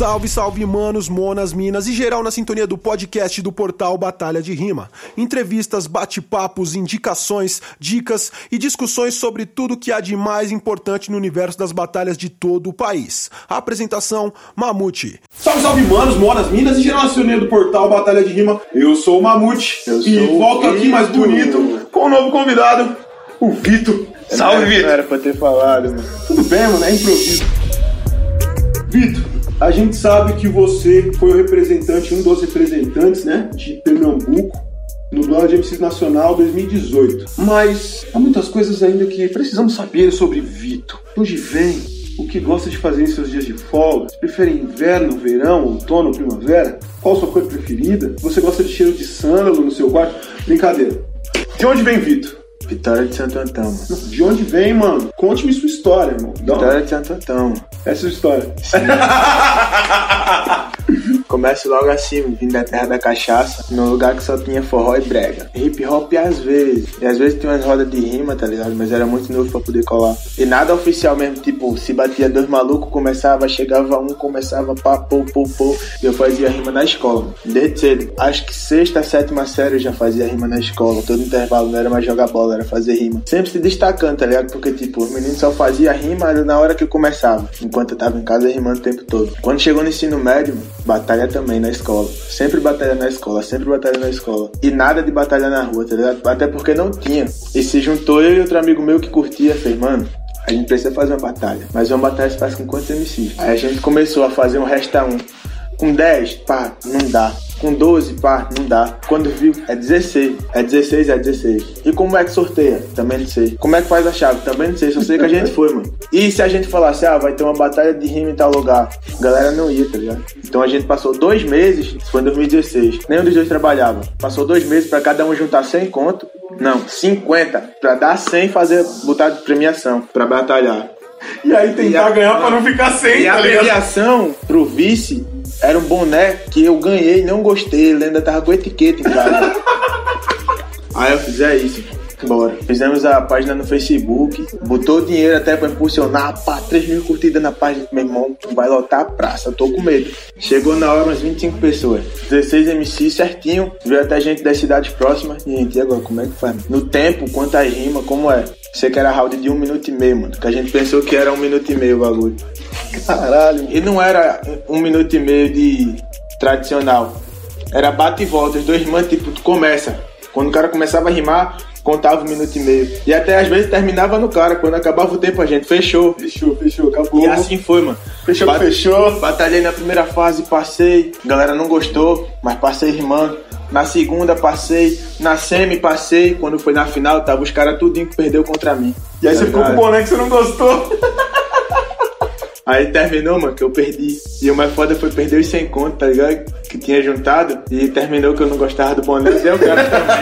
Salve, salve, manos, monas, minas e geral na sintonia do podcast do portal Batalha de Rima. Entrevistas, bate-papos, indicações, dicas e discussões sobre tudo que há de mais importante no universo das batalhas de todo o país. A apresentação, Mamute. Salve, salve, manos, monas, minas e geral na sintonia do portal Batalha de Rima. Eu sou o Mamute Eu e sou o volto aqui mais bonito com um novo convidado, o Vitor. Salve, Não Vitor. era pra ter falado, mano. Tudo bem, mano, é improviso. Vitor, a gente sabe que você foi o representante, um dos representantes, né, de Pernambuco no de MCs Nacional 2018. Mas há muitas coisas ainda que precisamos saber sobre Vitor. De Onde vem? O que gosta de fazer em seus dias de folga? Prefere inverno, verão, outono, primavera? Qual sua cor preferida? Você gosta de cheiro de sândalo no seu quarto? Brincadeira. De onde vem Vitor? Vitória de Santo Antão, mano. De onde vem, mano? Conte-me sua história, irmão. Vitória de Santo Antão. Essa é a história. Começo logo assim, vindo da terra da cachaça, num lugar que só tinha forró e brega. Hip hop às vezes. E às vezes tinha umas rodas de rima, tá ligado? Mas era muito novo pra poder colar. E nada oficial mesmo, tipo, se batia dois malucos, começava, chegava um, começava pá, pô, pô, pô. E eu fazia rima na escola. Desde cedo. Acho que sexta, sétima série eu já fazia rima na escola. Todo intervalo não era mais jogar bola, era fazer rima. Sempre se destacando, tá ligado? Porque, tipo, os meninos só faziam rima na hora que eu começava. Enquanto eu tava em casa rimando o tempo todo. Quando chegou no ensino médio, batalha também na escola. Sempre batalha na escola, sempre batalha na escola. E nada de batalha na rua, tá ligado? Até porque não tinha. E se juntou eu e outro amigo meu que curtia, fez, mano. A gente precisa fazer uma batalha. Mas uma batalha se faz com quantos MCs? Aí a gente começou a fazer um resta um. Com 10, pá, não dá. Com 12, pá, não dá. Quando viu, é 16. É 16, é 16. E como é que sorteia? Também não sei. Como é que faz a chave? Também não sei. Só sei que a gente foi, mano. E se a gente falasse, ah, vai ter uma batalha de rima em tal lugar? A galera não ia, tá ligado? Então a gente passou dois meses, isso foi em 2016. Nenhum dos dois trabalhava. Passou dois meses pra cada um juntar 100 conto. Não, 50. Pra dar 100 e fazer, botar de premiação. Pra batalhar. E aí tentar E a- ganhar pra não ficar sem, E a tá ligado? premiação pro vice era um boné que eu ganhei e não gostei. Ele ainda tava com etiqueta em casa. Aí eu fiz, é isso. Bora. Fizemos a página no Facebook, botou dinheiro até pra impulsionar, pá, 3 mil curtidas na página. Meu irmão, vai lotar a praça, tô com medo. Chegou na hora umas 25 pessoas, 16 MC certinho, veio até gente das cidades próximas. Gente, e agora, como é que faz? No tempo, quantas rimas, como é? Você que era round de um minuto e meio, mano. Que a gente pensou que era um minuto e meio o bagulho. Caralho. E não era um minuto e meio de tradicional. Era bate e volta, os dois rimantes, tipo, tu começa. Quando o cara começava a rimar, contava um minuto e meio. E até às vezes terminava no cara, quando acabava o tempo a gente fechou. Fechou, fechou, acabou. E assim foi, mano. Fechou, Bate- fechou. Batalhei na primeira fase, passei. A galera não gostou, mas passei rimando. Na segunda passei, na semi passei. Quando foi na final, tava os caras tudinho que perdeu contra mim. E aí Tá você ficou com o boné que você não gostou. Aí terminou, mano, que eu perdi. E o mais foda foi perder os 100 conto, tá ligado? Que tinha juntado. E terminou que eu não gostava do boné. Deu o cara também.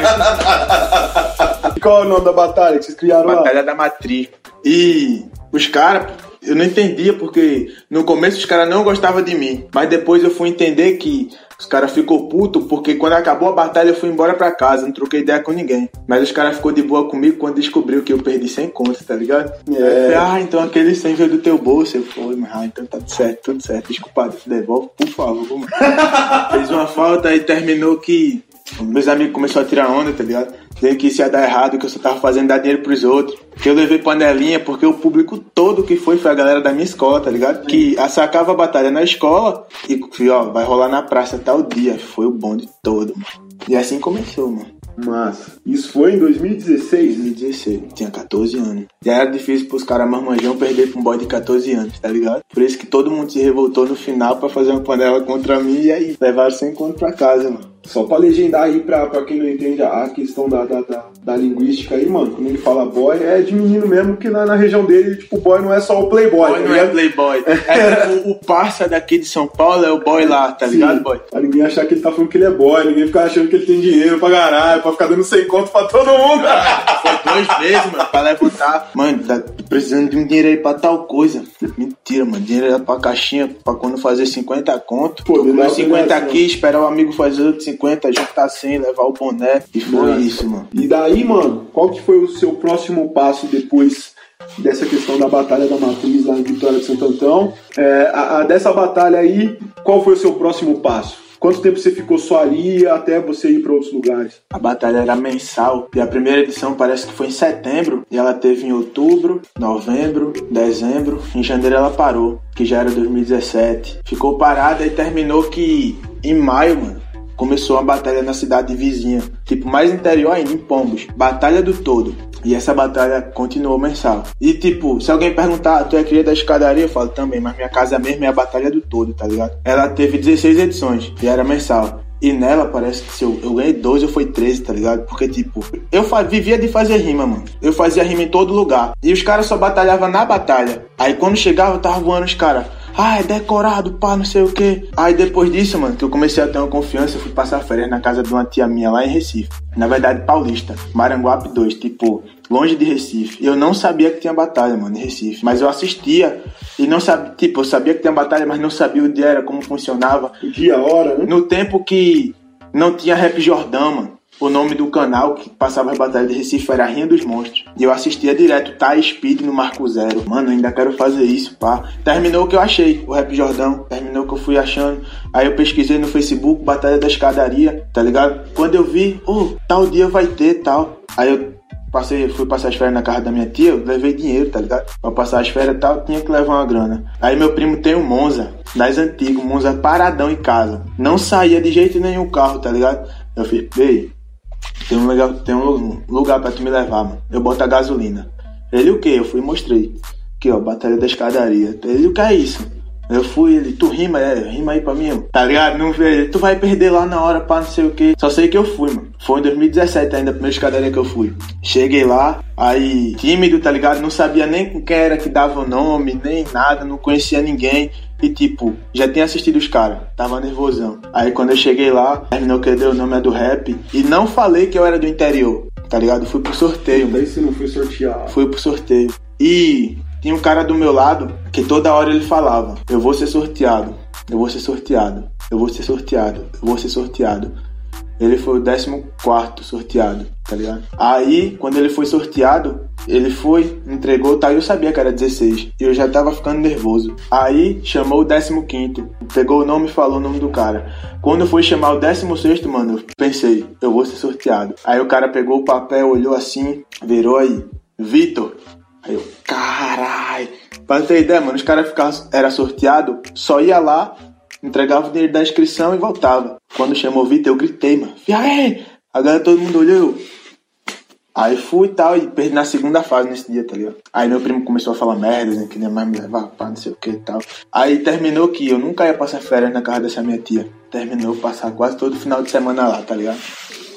E qual é o nome da batalha que vocês criaram lá? Batalha da Matriz. E os caras, eu não entendia porque no começo os caras não gostavam de mim. Mas depois eu fui entender que os caras ficou puto porque quando acabou a batalha eu fui embora pra casa, não troquei ideia com ninguém. Mas os caras ficou de boa comigo quando descobriu que eu perdi 100 contos, tá ligado? É. Aí eu falei, ah, então aquele 100 veio do teu bolso. Eu falei, mas ah, então tá tudo certo, tudo certo. Desculpa, devolve, por favor. mano. Fez uma falta e terminou que meus amigos começaram a tirar onda, tá ligado? Dizendo que isso ia dar errado, que eu só tava fazendo dar dinheiro pros outros. Que eu levei panelinha porque o público todo que foi foi a galera da minha escola, tá ligado? Que sacava a batalha na escola e, ó, vai rolar na praça tal dia. Foi o bonde todo, mano. E assim começou, mano. Massa. Isso foi em 2016. 2016, tinha 14 anos. Já era difícil pros caras marmanjão perder pra um boy de 14 anos, tá ligado? Por isso que todo mundo se revoltou no final pra fazer uma panela contra mim e aí levaram 100 conto pra casa, mano. Só pra legendar aí pra quem não entende a questão da, da, da, da linguística aí, mano. Quando ele fala boy, é de menino mesmo, que na, na região dele, tipo, boy não é só o playboy, Boy tá não é playboy. É tipo, o parça daqui de São Paulo é o boy lá, tá Sim. ligado, boy? Pra ninguém achar que ele tá falando que ele é boy, ninguém ficar achando que ele tem dinheiro pra caralho, pra ficar dando 100 conto pra todo mundo. Foi dois meses, mano, pra levantar. Mano, tá precisando de um dinheiro aí pra tal coisa. Mentira, mano. Dinheiro era pra caixinha, pra quando fazer 50 conto. Pô, Tô com legal meus 50 demais, aqui, esperar o amigo fazer outros 50, juntar 100, levar o boné. E foi Nossa. isso, mano. E daí, mano, qual que foi o seu próximo passo depois dessa questão da Batalha da Matriz lá em Vitória de Santo Antão. É, a, a, dessa batalha aí, qual foi o seu próximo passo? Quanto tempo você ficou só ali até você ir para outros lugares? A batalha era mensal e a primeira edição parece que foi em setembro e ela teve em outubro, novembro, dezembro. Em janeiro ela parou, que já era 2017. Ficou parada e terminou que em maio, mano, começou uma batalha na cidade vizinha, tipo mais interior ainda, em Pombos. Batalha do Todo. E essa batalha continuou mensal. E tipo, se alguém perguntar, tu é cria da escadaria? Eu falo também, mas minha casa mesmo é a Batalha do Todo, tá ligado? Ela teve 16 edições e era mensal. E nela parece que se eu, eu ganhei 12 ou foi 13, tá ligado? Porque, tipo, eu vivia de fazer rima, mano. Eu fazia rima em todo lugar. E os caras só batalhavam na batalha. Aí quando chegava, tava voando os caras ah, é decorado, pá, não sei o que. Aí depois disso, mano, que eu comecei a ter uma confiança, eu fui passar férias na casa de uma tia minha lá em Recife. Na verdade, paulista, Maranguape 2, tipo, longe de Recife. E eu não sabia que tinha batalha, mano, em Recife. Mas eu assistia e não sabia, tipo, eu sabia que tinha batalha, mas não sabia o dia era, como funcionava. O dia, a hora, né? No tempo que não tinha Rap Jordão, mano. O nome do canal que passava as batalhas de Recife era Rinha dos Monstros. E eu assistia direto Tá Speed no Marco Zero. Mano, ainda quero fazer isso, pá. Terminou o que eu achei, o Rap Jordão. Terminou o que eu fui achando. Aí eu pesquisei no Facebook, Batalha da Escadaria, tá ligado? Quando eu vi, oh, tal dia vai ter, tal. Aí eu passei, fui passar as férias na casa da minha tia, eu levei dinheiro, tá ligado? Pra passar as férias e tal, tinha que levar uma grana. Aí meu primo tem um Monza, das antigas, Monza paradão em casa. Não saía de jeito nenhum o carro, tá ligado? Eu fiz, ei, tem um lugar, tem um lugar pra tu me levar, mano. Eu boto a gasolina. Ele o que? Eu fui e mostrei. Aqui, ó, batalha da escadaria. Ele o que é isso? Eu fui, ele, tu rima, é, rima aí pra mim, mano. tá ligado? Não veio, tu vai perder lá na hora pra não sei o que. Só sei que eu fui, mano. Foi em 2017 ainda, a primeira escadaria que eu fui. Cheguei lá, aí, tímido, tá ligado? Não sabia nem com quem era que dava o nome, nem nada, não conhecia ninguém. E tipo, já tinha assistido os caras, tava nervosão. Aí quando eu cheguei lá, terminou que eu dei o nome é do rap. E não falei que eu era do interior, tá ligado? Fui pro sorteio. Daí você não foi sortear. Fui pro sorteio. E tinha um cara do meu lado que toda hora ele falava: Eu vou ser sorteado, eu vou ser sorteado, eu vou ser sorteado, eu vou ser sorteado. Ele foi o 14 sorteado, tá ligado? Aí, quando ele foi sorteado, ele foi, entregou, tá? Eu sabia que era 16. E eu já tava ficando nervoso. Aí, chamou o 15. Pegou o nome e falou o nome do cara. Quando foi chamar o 16, mano, eu pensei, eu vou ser sorteado. Aí o cara pegou o papel, olhou assim, virou aí. Vitor. Aí eu, carai. Pra ter ideia, mano, os caras ficavam, era sorteado, só ia lá, entregava o dinheiro da inscrição e voltava. Quando chamou o Vitor, eu gritei, mano. Aí, agora todo mundo olhou. Aí fui e tal, e perdi na segunda fase nesse dia, tá ligado? Aí meu primo começou a falar merda, né? Que nem mais me levar pra não sei o que e tal. Aí terminou que eu nunca ia passar férias na casa dessa minha tia. Terminou passar quase todo final de semana lá, tá ligado?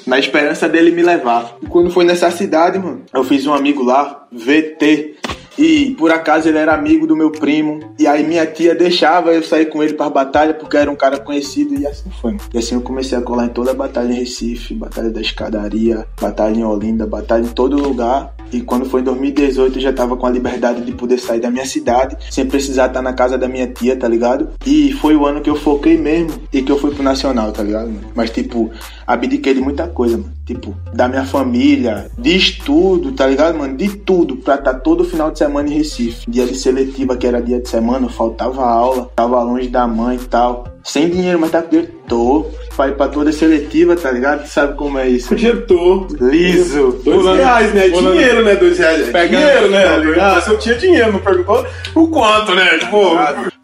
Na esperança dele me levar. E quando foi nessa cidade, mano, eu fiz um amigo lá, VT. E por acaso ele era amigo do meu primo. E aí minha tia deixava eu sair com ele para batalha porque era um cara conhecido. E assim foi. E assim eu comecei a colar em toda a batalha em Recife, batalha da escadaria, batalha em Olinda, batalha em todo lugar. E quando foi em 2018 eu já tava com a liberdade de poder sair da minha cidade sem precisar estar na casa da minha tia, tá ligado? E foi o ano que eu foquei mesmo e que eu fui pro Nacional, tá ligado? Mas tipo, abdiquei de muita coisa, mano. Tipo, da minha família, de estudo, tá ligado, mano? De tudo, pra estar tá todo final de semana em Recife. Dia de seletiva, que era dia de semana, faltava aula, tava longe da mãe e tal. Sem dinheiro, mas tá com dinheiro. Vai pra toda seletiva, tá ligado? Sabe como é isso? Dinheiro tô. Liso. Dois reais, né? Dinheiro, né? Dois reais. É dinheiro, né? Tá ligado? Se eu tinha dinheiro, não perguntou o quanto, né? Tipo,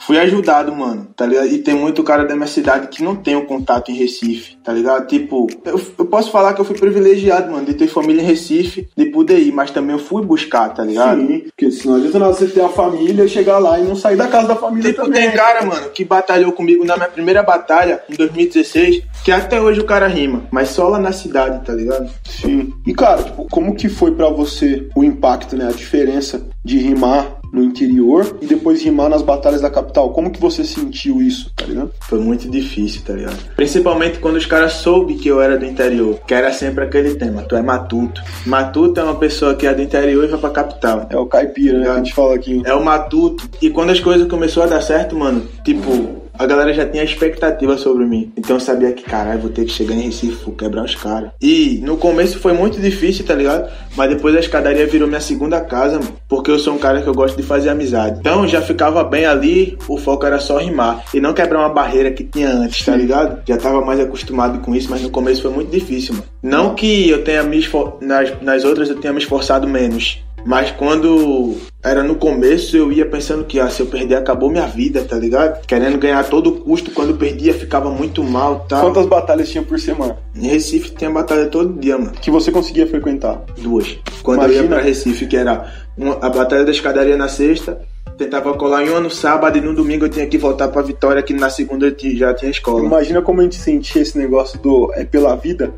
fui ajudado, mano, tá ligado? E tem muito cara da minha cidade que não tem o um contato em Recife, tá ligado? Tipo, eu, eu, posso falar que eu fui privilegiado, mano, de ter família em Recife, de poder ir, mas também eu fui buscar, tá ligado? Sim, porque senão não adianta você ter a família, chegar lá e não sair da casa da família tipo, também. tem cara, mano, que batalhou comigo na minha primeira batalha, em 2016, que até hoje o cara rima, mas só lá na cidade, tá ligado? Sim. E, cara, tipo, como que foi para você o impacto, né, a diferença de rimar no interior e depois rimar nas batalhas da capital. Como que você sentiu isso, tá ligado? Foi muito difícil, tá ligado? Principalmente quando os caras soube que eu era do interior, que era sempre aquele tema, tu é matuto. Matuto é uma pessoa que é do interior e vai pra capital. É o caipira, né, que a gente fala aqui. É o matuto. E quando as coisas começaram a dar certo, mano, tipo, a galera já tinha expectativa sobre mim. Então eu sabia que, caralho, vou ter que chegar em Recife, vou quebrar os caras. E no começo foi muito difícil, tá ligado? Mas depois a escadaria virou minha segunda casa, mano. Porque eu sou um cara que eu gosto de fazer amizade. Então já ficava bem ali, o foco era só rimar. E não quebrar uma barreira que tinha antes, tá ligado? Já tava mais acostumado com isso, mas no começo foi muito difícil, mano. Não que eu tenha me esfor... nas, nas outras eu tenha me esforçado menos. Mas quando era no começo, eu ia pensando que ah, se eu perder, acabou minha vida, tá ligado? Querendo ganhar a todo custo. Quando perdia, ficava muito mal tal. Quantas batalhas tinha por semana? Em Recife tinha batalha todo dia, mano. Que você conseguia frequentar? Duas. Quando Imagina. eu ia pra Recife, que era uma- a batalha da escadaria na sexta, tentava colar em uma no sábado e no domingo eu tinha que voltar pra Vitória, que na segunda eu já tinha escola. Imagina como a gente sentia esse negócio do é pela vida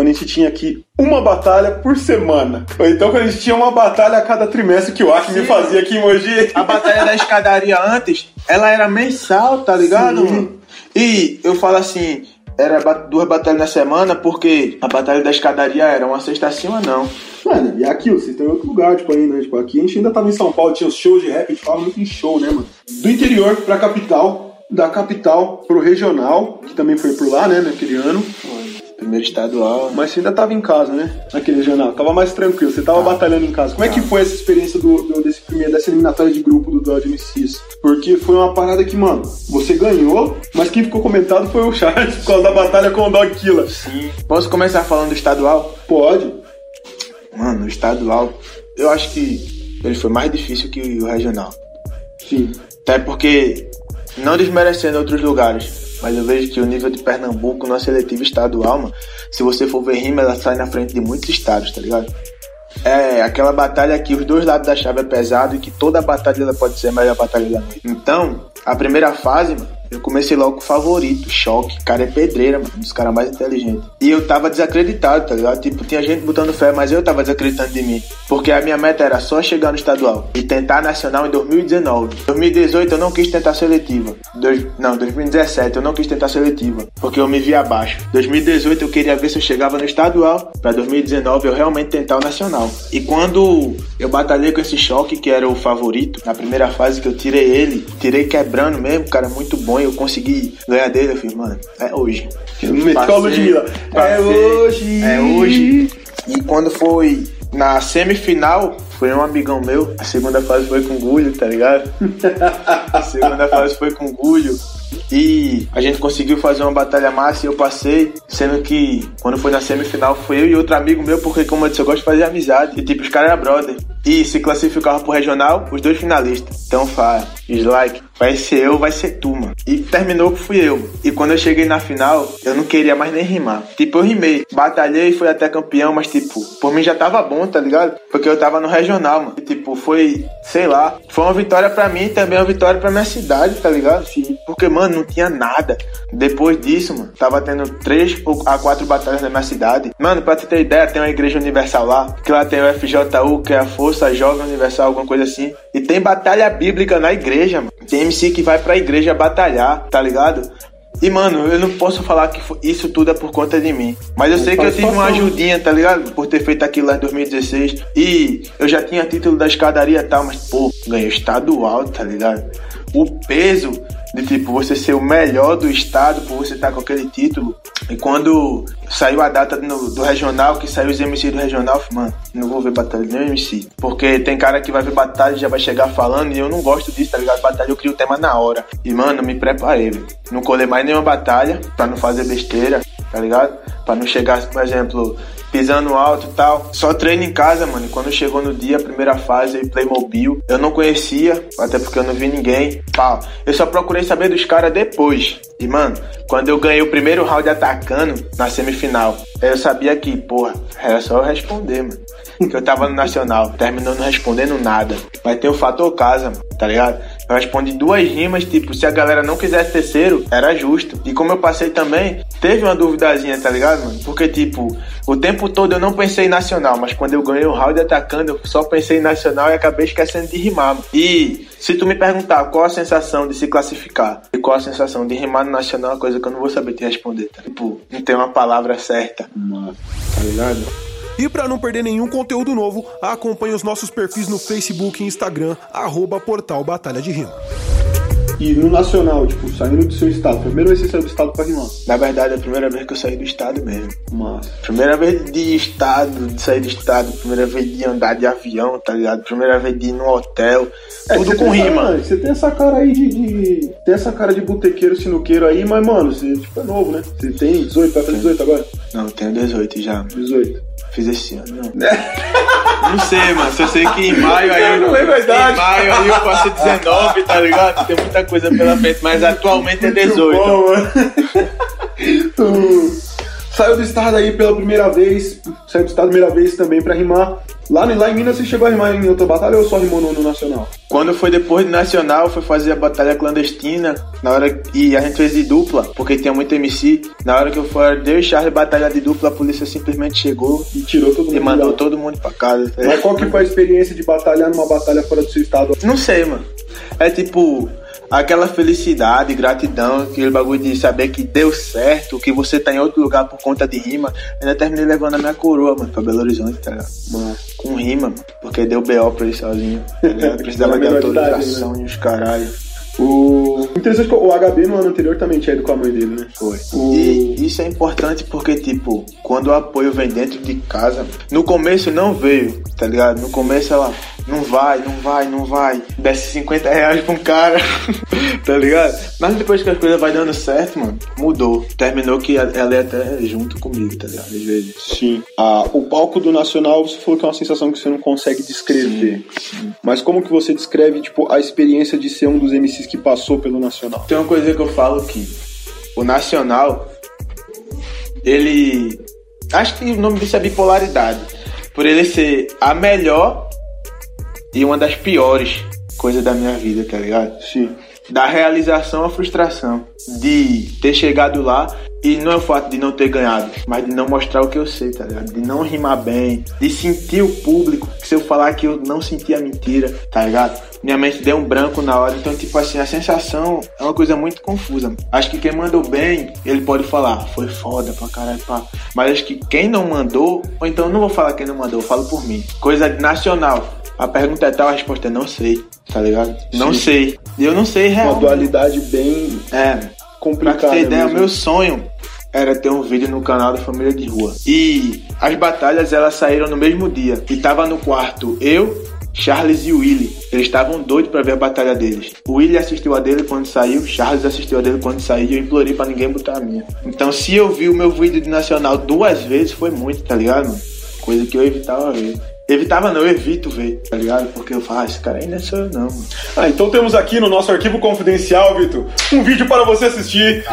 quando a gente tinha aqui uma batalha por semana. Ou então quando a gente tinha uma batalha a cada trimestre que o Acme fazia aqui em Mogi. A batalha da escadaria antes, ela era mensal, tá ligado? Sim. E eu falo assim, era duas batalhas na semana, porque a batalha da escadaria era uma sexta ou não. Mano, e aqui, vocês estão em outro lugar, tipo, aí, né? Tipo, aqui a gente ainda tava em São Paulo, tinha os shows de rap, a gente falava muito em show, né, mano? Do interior pra capital, da capital pro regional, que também foi por lá, né, naquele ano. Primeiro estadual. Mas você ainda tava em casa, né? Naquele regional. Tava mais tranquilo, você tava batalhando em casa. Como é que foi essa experiência do, do- desse primeiro, dessa eliminatória de grupo do Dodge MCs? Porque foi uma parada que, mano, você ganhou, mas quem ficou comentado foi o Charles por causa da batalha com o Dog Killer. Sim. Posso começar falando do estadual? Pode. Mano, o estadual, eu acho que ele foi mais difícil que o regional. Sim. Até porque, não desmerecendo outros lugares, mas eu vejo que o nível de Pernambuco na seletiva estadual, mano, se você for ver rima, ela sai na frente de muitos estados, tá ligado? É aquela batalha que os dois lados da chave é pesado e que toda batalha ela pode ser a melhor batalha da noite. Então, a primeira fase, mano, eu comecei logo com o favorito, choque. Cara é pedreira, mano, um dos caras mais inteligentes. E eu tava desacreditado, tá ligado? Tipo, tinha gente botando fé, mas eu tava desacreditando de mim. Porque a minha meta era só chegar no estadual e tentar nacional em 2019. 2018 eu não quis tentar seletiva. Dois, não, 2017 eu não quis tentar seletiva, porque eu me vi abaixo. 2018 eu queria ver se eu chegava no estadual. Pra 2019 eu realmente tentar o nacional. E quando eu batalhei com esse choque, que era o favorito, na primeira fase que eu tirei ele, tirei quebrando mesmo, cara muito bom, eu consegui ganhar dele, eu falei, mano, é hoje. Ludmilla. É passei. hoje. É hoje. E quando foi na semifinal, foi um amigão meu. A segunda fase foi com Gulho, tá ligado? A segunda fase foi com Gulho. E a gente conseguiu fazer uma batalha massa e eu passei, sendo que quando foi na semifinal foi eu e outro amigo meu, porque como eu disse, eu gosto de fazer amizade. E tipo, os caras eram brother. E se classificavam pro regional, os dois finalistas. Então fala, dislike, vai ser eu, vai ser tu, mano. E terminou que fui eu. E quando eu cheguei na final, eu não queria mais nem rimar. Tipo, eu rimei, batalhei, fui até campeão, mas tipo, por mim já tava bom, tá ligado? Porque eu tava no regional, mano. E, tipo, foi, sei lá, foi uma vitória pra mim e também uma vitória pra minha cidade, tá ligado? Porque, mano, não tinha nada. Depois disso, mano, tava tendo três a quatro batalhas na minha cidade. Mano, pra tu ter ideia, tem uma igreja universal lá, que lá tem o FJU, que é a Força Jovem Universal, alguma coisa assim. E tem batalha bíblica na igreja, mano. Tem MC que vai pra igreja batalhar, tá ligado? E, mano, eu não posso falar que isso tudo é por conta de mim. Mas eu sei que eu tive uma ajudinha, tá ligado? Por ter feito aquilo lá em 2016. E eu já tinha título da escadaria e tal, mas, pô, ganhei estadual, tá ligado? O peso de, tipo, você ser o melhor do estado por você estar com aquele título. E quando saiu a data no- do regional, que saiu os MC do regional, mano, não vou ver batalha nenhum MC. Porque tem cara que vai ver batalha e já vai chegar falando, e eu não gosto disso, tá ligado? Batalha eu crio o tema na hora. E, mano, me preparei, velho. Não colei mais nenhuma batalha pra não fazer besteira, tá ligado? Pra não chegar, por exemplo, pisando alto e tal. Só treino em casa, mano. E quando chegou no dia, a primeira fase, aí, Playmobil, eu não conhecia, até porque eu não vi ninguém. Pau. Eu só procurei saber dos caras depois. E, mano, quando eu ganhei o primeiro round atacando na semifinal, eu sabia que, porra, era só eu responder, mano. Que eu tava no Nacional, terminou não respondendo nada. Mas tem o fator casa, tá ligado? Eu respondi duas rimas, tipo, se a galera não quisesse terceiro, era justo. E como eu passei também, teve uma duvidazinha, tá ligado, mano? Porque, tipo, o tempo todo eu não pensei em nacional, mas quando eu ganhei o round atacando, eu só pensei em nacional e acabei esquecendo de rimar. Mano. E se tu me perguntar qual a sensação de se classificar e qual a sensação de rimar no nacional, é uma coisa que eu não vou saber te responder, tá? Tipo, não tem uma palavra certa. Tá ligado? E para não perder nenhum conteúdo novo, acompanhe os nossos perfis no Facebook e Instagram, arroba Portal Batalha de Rima. E no nacional, tipo, saindo do seu estado, primeira vez que você saiu do estado pra rimar. Na verdade, é a primeira vez que eu saí do estado mesmo. Mas. Primeira vez de estado, de sair do estado, primeira vez de andar de avião, tá ligado? Primeira vez de ir num hotel, É, tudo com rima. mano, Você tem essa cara aí de, de- Tem essa cara de botequeiro, sinuqueiro aí, mas, mano, você tipo, é novo, né? Você tem 18, vai fazer 18 agora? Não, eu tenho 18 já. 18. Fiz esse ano, não. Não sei, mano. Só sei que em maio aí eu Não lembro a idade. Em maio aí eu faço 19, tá ligado? Tem muita coisa pela frente, mas atualmente é 18. Bom, mano. Tu Saiu do estado aí pela primeira vez, saiu do estado a primeira vez também pra rimar. Lá, lá em Minas você chegou a rimar em outra batalha ou só rimou no, no Nacional? Quando foi depois do Nacional, foi fazer a batalha clandestina. Na hora e a gente fez de dupla, porque tinha muito MC. Na hora que eu deu e Charles batalha de dupla, a polícia simplesmente chegou E tirou todo mundo. e mandou todo mundo pra casa. Mas qual que foi a experiência de batalhar numa batalha fora do seu estado? Não sei, mano. É tipo aquela felicidade, gratidão, aquele bagulho de saber que deu certo, que você tá em outro lugar por conta de rima. Ainda terminei levando a minha coroa, mano, pra Belo Horizonte, tá ligado? Mano. Com rima, mano, porque deu BO pra ir sozinho. Tá ligado? Precisava de autorização e os caralho. O... Interessante que o HB no ano anterior também tinha ido com a mãe dele, né? Foi. O- E isso é importante porque, tipo, quando o apoio vem dentro de casa, no começo não veio, tá ligado? No começo ela não vai, não vai, não vai. Desce 50 reais pra um cara, tá ligado? Mas depois que as coisas vai dando certo, mano, mudou. Terminou que ela ia até junto comigo, tá ligado? Às vezes. Sim. Ah, o palco do Nacional, você falou que é uma sensação que você não consegue descrever. Mas como que você descreve, tipo, a experiência de ser um dos MCs que passou pelo Nacional? Tem uma coisa que eu falo que o Nacional, ele. Acho que o nome disso é bipolaridade. Por ele ser a melhor e uma das piores coisas da minha vida, tá ligado? Sim. Da realização à frustração. De ter chegado lá e não é o fato de não ter ganhado, mas de não mostrar o que eu sei, tá ligado? De não rimar bem, de sentir o público, que se eu falar que eu não sentia mentira, tá ligado? Minha mente deu um branco na hora, então, tipo assim, a sensação é uma coisa muito confusa. Acho que quem mandou bem, ele pode falar, foi foda pra caralho, pá. Mas acho que quem não mandou, ou então eu não vou falar quem não mandou, eu falo por mim. Coisa nacional. A pergunta é tal, a resposta é não sei, tá ligado? Não Sim. sei. E eu não sei Uma real. dualidade bem É, Pra complicada. ter ideia, mesmo. meu sonho era ter um vídeo no canal da Família de Rua. E as batalhas elas saíram no mesmo dia. E tava no quarto eu, Charles e o Willy. Eles estavam doidos pra ver a batalha deles. O Willy assistiu a dele quando saiu, Charles assistiu a dele quando saiu e eu implorei pra ninguém botar a minha. Então se eu vi o meu vídeo de Nacional duas vezes foi muito, tá ligado? mano? Coisa que eu evitava ver. Evitava não, eu evito ver, tá ligado? Porque eu falo, ah, esse cara ainda sou eu não, mano. Ah, então temos aqui no nosso arquivo confidencial, Vitor, um vídeo para você assistir.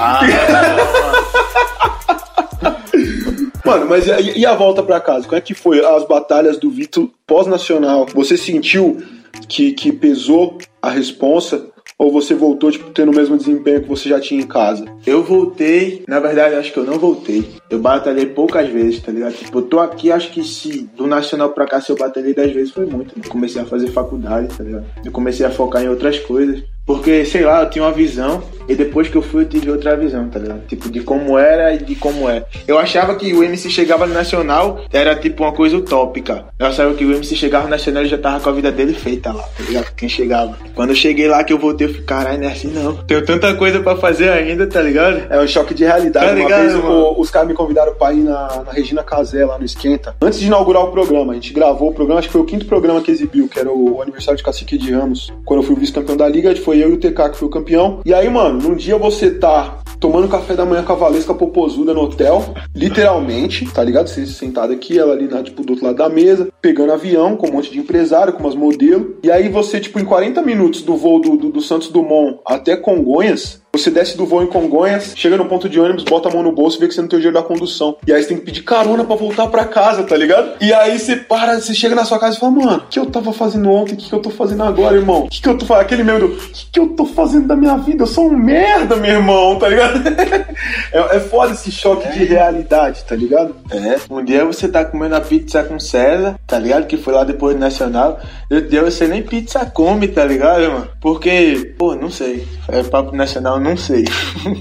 Mano, mas e, e a volta pra casa? Como é que foi as batalhas do Vitor pós-nacional? Você sentiu que, que pesou a responsa? Ou você voltou, tipo, tendo o mesmo desempenho que você já tinha em casa? Eu voltei, na verdade, acho que eu não voltei. Eu batalhei poucas vezes, tá ligado? Tipo, eu tô aqui, acho que se do Nacional pra cá, se eu batalhei 10 vezes, foi muito. Eu comecei a fazer faculdade, tá ligado? Eu comecei a focar em outras coisas. Porque, sei lá, eu tinha uma visão e depois que eu fui eu tive outra visão, tá ligado? Tipo, de como era e de como é. Eu achava que o MC chegava no Nacional era tipo uma coisa utópica. Eu achava que o MC chegava no Nacional e já tava com a vida dele feita lá, tá ligado? Quem chegava. Quando eu cheguei lá que eu voltei, eu fiquei, caralho, não é assim não. Tenho tanta coisa pra fazer ainda, tá ligado? É um choque de realidade. Tá Uma ligado, vez mano? o- os caras me convidaram pra ir na, na Regina Casé, lá no Esquenta. Antes de inaugurar o programa, a gente gravou o programa, acho que foi o quinto programa que exibiu, que era o aniversário de Cacique de Ramos. Quando eu fui vice-campeão da liga, foi eu e o TK que foi o campeão. E aí, mano, num dia você tá tomando café da manhã com a Valesca Popozuda no hotel, literalmente, tá ligado? Você sentado aqui, ela ali, na, tipo, do outro lado da mesa, pegando avião com um monte de empresário, com umas modelos. E aí você, tipo, em 40 minutos do voo do, do, do Santos Dumont até Congonhas, você desce do voo em Congonhas, chega no ponto de ônibus, bota a mão no bolso e vê que você não tem o dinheiro da condução. E aí você tem que pedir carona pra voltar pra casa, tá ligado? E aí você para, você chega na sua casa e fala, mano, o que eu tava fazendo ontem? O que, que eu tô fazendo agora, irmão? O que, que eu tô fazendo? Aquele meio do, o que, que eu tô fazendo da minha vida? Eu sou um merda, meu irmão, tá ligado? é, é foda esse choque de realidade, tá ligado? É, um dia você tá comendo a pizza com César, tá ligado? Que foi lá depois do Nacional. E outro dia você nem pizza come, tá ligado, mano? Porque, pô, não sei. É papo nacional, não sei.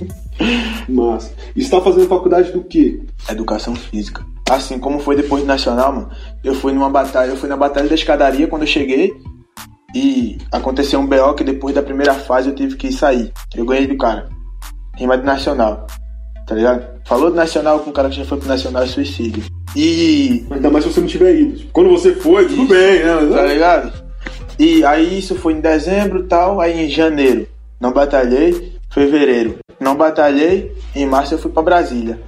Mas, e você tá fazendo faculdade do quê? Educação física. Assim como foi depois do Nacional, mano. Eu fui numa batalha, eu fui na batalha da escadaria quando eu cheguei. E aconteceu um BO que depois da primeira fase eu tive que sair. Eu ganhei do cara. Rima de nacional. Tá ligado? Falou de nacional com um cara que já foi pro nacional é suicídio. E. Ainda mais se você não tiver ido. Tipo, quando você foi, tudo bem, né? Tá ligado? E aí isso foi em dezembro tal, aí em janeiro não batalhei, fevereiro não batalhei, em março eu fui para Brasília.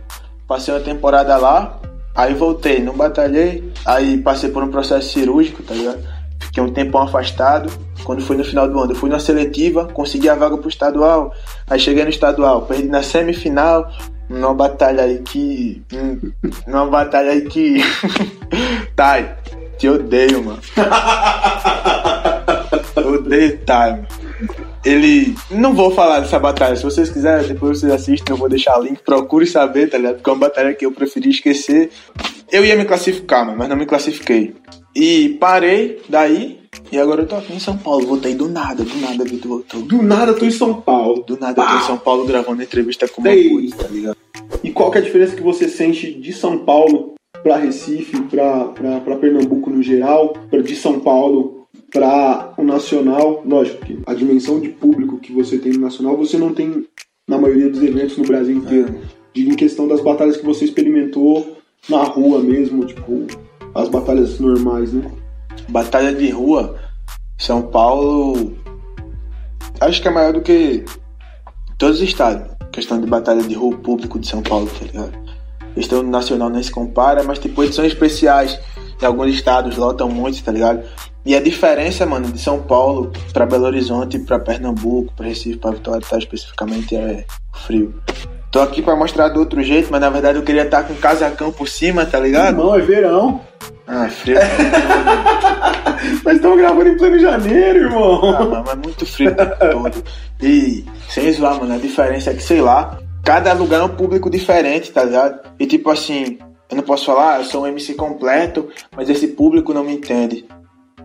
Passei uma temporada lá, aí voltei, não batalhei, aí passei por um processo cirúrgico, tá ligado? Fiquei um tempão afastado. Quando foi no final do ano, eu fui na seletiva, consegui a vaga pro estadual. Aí cheguei no estadual, perdi na semifinal, numa batalha aí que. Numa batalha aí que. Thay, te odeio, mano. odeio Thay, mano. Ele. Não vou falar dessa batalha. Se vocês quiserem, depois vocês assistem, eu vou deixar o link. Procure saber, tá ligado? Porque é uma batalha que eu preferi esquecer. Eu ia me classificar, mas não me classifiquei. E parei daí. E agora eu tô aqui em São Paulo. Voltei do nada, do nada, Vitor voltou. Do nada tô em São Paulo. Do nada eu tô em São Paulo gravando entrevista com o Mamute, tá ligado? E qual que é a diferença que você sente de São Paulo para Recife, para Pernambuco no geral, pra, de São Paulo para o nacional? Lógico que a dimensão de público que você tem no nacional você não tem na maioria dos eventos no Brasil inteiro. É. Digo em questão das batalhas que você experimentou na rua mesmo, tipo as batalhas normais, né? Batalha de rua, São Paulo. Acho que é maior do que todos os estados. Questão de batalha de rua público de São Paulo, tá ligado? Questão nacional nem se compara, mas tipo edições especiais em alguns estados lotam muito, tá ligado? E a diferença, mano, de São Paulo pra Belo Horizonte, pra Pernambuco, pra Recife, pra Vitória, tá, especificamente é frio. Tô aqui pra mostrar do outro jeito, mas na verdade eu queria estar com casacão por cima, tá ligado? Irmão, é verão. Ah, é frio. Nós estamos gravando em pleno janeiro, irmão. Ah, mas é muito frio o tempo todo. E, sem zoar, mano, a diferença é que, sei lá, cada lugar é um público diferente, tá ligado? E tipo assim, eu não posso falar, eu sou um MC completo, mas esse público não me entende.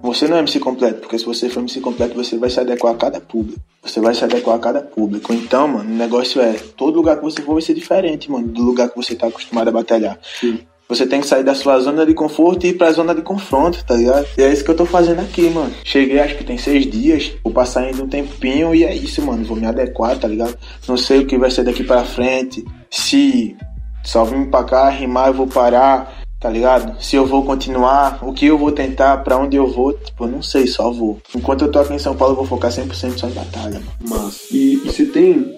Você não é MC completo, porque se você for MC completo, você vai se adequar a cada público. Você vai se adequar a cada público. Então, mano, o negócio é, todo lugar que você for vai ser diferente, mano, do lugar que você tá acostumado a batalhar. Sim. Você tem que sair da sua zona de conforto e ir pra zona de confronto, tá ligado? E é isso que eu tô fazendo aqui, mano. Cheguei, acho que tem seis dias, vou passar ainda um tempinho e é isso, mano. Vou me adequar, tá ligado? Não sei o que vai ser daqui pra frente. Se só vim pra cá rimar, eu vou parar, tá ligado? Se eu vou continuar, o que eu vou tentar, pra onde eu vou, tipo, eu não sei, só vou. Enquanto eu tô aqui em São Paulo, eu vou focar 100% só em batalha, mano. Mas, e, e você tem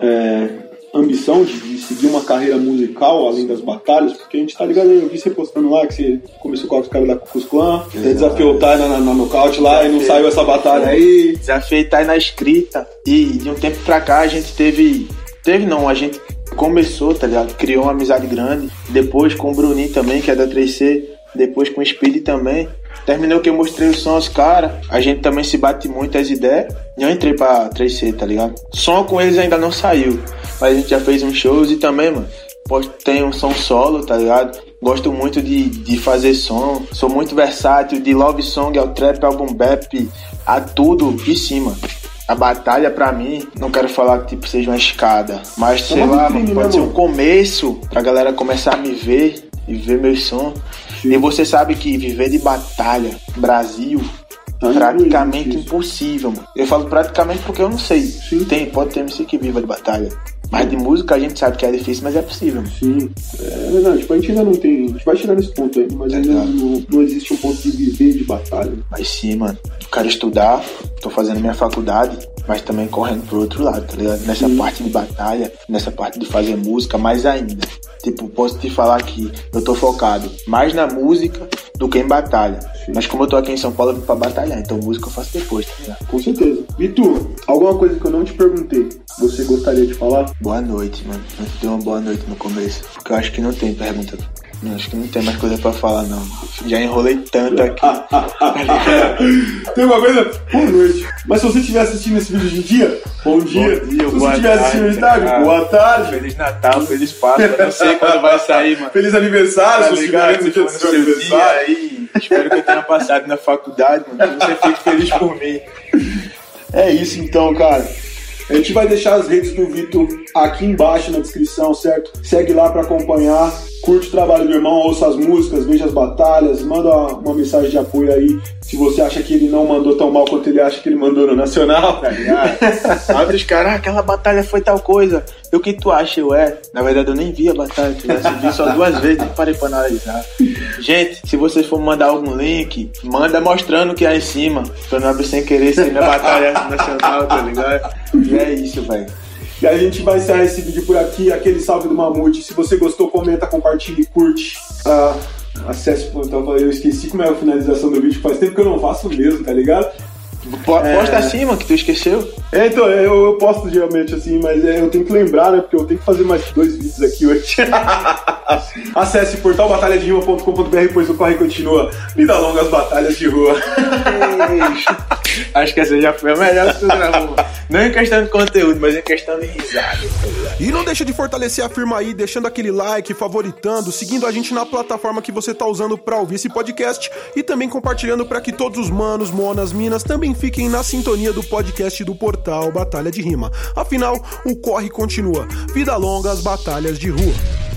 é, ambição de, de seguir uma carreira musical além das batalhas? Porque a gente tá ligado, eu vi você postando lá que você começou com os caras da Cucus Clan, você desafiou o Tai na, na, na nocaute lá e não saiu essa batalha aí. Desafiei aí na escrita. E de um tempo pra cá a gente teve. Teve não, a gente começou, tá ligado? Criou uma amizade grande. Depois com o Bruninho também, que é da 3C. Depois com o Speed também. Terminou que eu mostrei o som aos caras. A gente também se bate muito as ideias. E eu entrei pra 3C, tá ligado? Som com eles ainda não saiu. Mas a gente já fez uns shows e também, mano. Tem um som solo, tá ligado? Gosto muito de, de fazer som. Sou muito versátil. De love song ao trap, ao boom bap, a tudo de cima. A batalha pra mim, não quero falar que tipo seja uma escada, mas sei uma lá, mano, pode né, ser um começo pra galera começar a me ver e ver meu som. Sim. E você sabe que viver de batalha, Brasil, Tá praticamente impossível, mano. Eu falo praticamente porque eu não sei. Sim. Tem, pode ter MC que viva de batalha. Mas de música a gente sabe que é difícil, mas é possível. Sim, é verdade. Tipo, a gente ainda não tem. A gente vai chegar nesse ponto aí, mas ainda Exato. não, não existe um ponto de viver de batalha. Mas sim, mano. Eu quero estudar, tô fazendo minha faculdade, mas também correndo pro outro lado, tá ligado? Nessa parte de batalha, nessa parte de fazer música, mais ainda. Tipo, posso te falar que eu tô focado mais na música do que em batalha. Mas como eu tô aqui em São Paulo, eu vim pra batalhar, então música eu faço depois, tá ligado? Com certeza. E tu, alguma coisa que eu não te perguntei, você gostaria de falar? Boa noite, mano. Eu dei uma boa noite no começo. Porque eu acho que não tem pergunta. Eu acho que não tem mais coisa pra falar, não. Já enrolei tanto aqui. Tem uma coisa? Boa noite. Mas se você estiver assistindo esse vídeo em dia, bom dia. Bom dia, se você estiver assistindo de tarde, boa tarde. Feliz Natal, feliz Páscoa. Não sei quando vai sair, mano. Feliz aniversário, Tá se você estiver seu no seu dia aniversário. aí, espero que eu tenha passado na faculdade, mano. Que você fique feliz por mim. É isso então, cara. A gente vai deixar as redes do Vitor aqui embaixo na descrição, certo? Segue lá para acompanhar. Curte o trabalho do irmão, ouça as músicas, veja as batalhas, manda uma mensagem de apoio aí se você acha que ele não mandou tão mal quanto ele acha que ele mandou no Nacional. Tá? Abre os caras, ah, aquela batalha foi tal coisa. E o que tu acha? Eu é. Na verdade, eu nem vi a batalha, eu vi só duas vezes, nem parei pra analisar. Gente, se vocês for mandar algum link, manda mostrando que é em cima, pra não abrir sem querer sem na batalha nacional, tá ligado? E é isso, velho. E a gente vai encerrar esse vídeo por aqui. Aquele salve do Mamute. Se você gostou, comenta, compartilhe, curte. Uh, acesse o Eu esqueci como é a finalização do vídeo. Faz tempo que eu não faço mesmo, tá ligado? Posta é... acima, que tu esqueceu. É, então, eu, eu posto geralmente assim, mas é, eu tenho que lembrar, né? Porque eu tenho que fazer mais dois vídeos aqui hoje. Acesse portalbatalhaderima.com.br, pois o corre continua. Vida longa as batalhas de rua. Acho que essa já foi a melhor que tu gravou. Não em questão de conteúdo, mas em questão de risada. E não deixa de fortalecer a firma aí, deixando aquele like, favoritando, seguindo a gente na plataforma que você tá usando para ouvir esse podcast e também compartilhando para que todos os manos, monas, minas também fiquem na sintonia do podcast do portal Batalha de Rima. Afinal, o corre continua. Vida longa as batalhas de rua.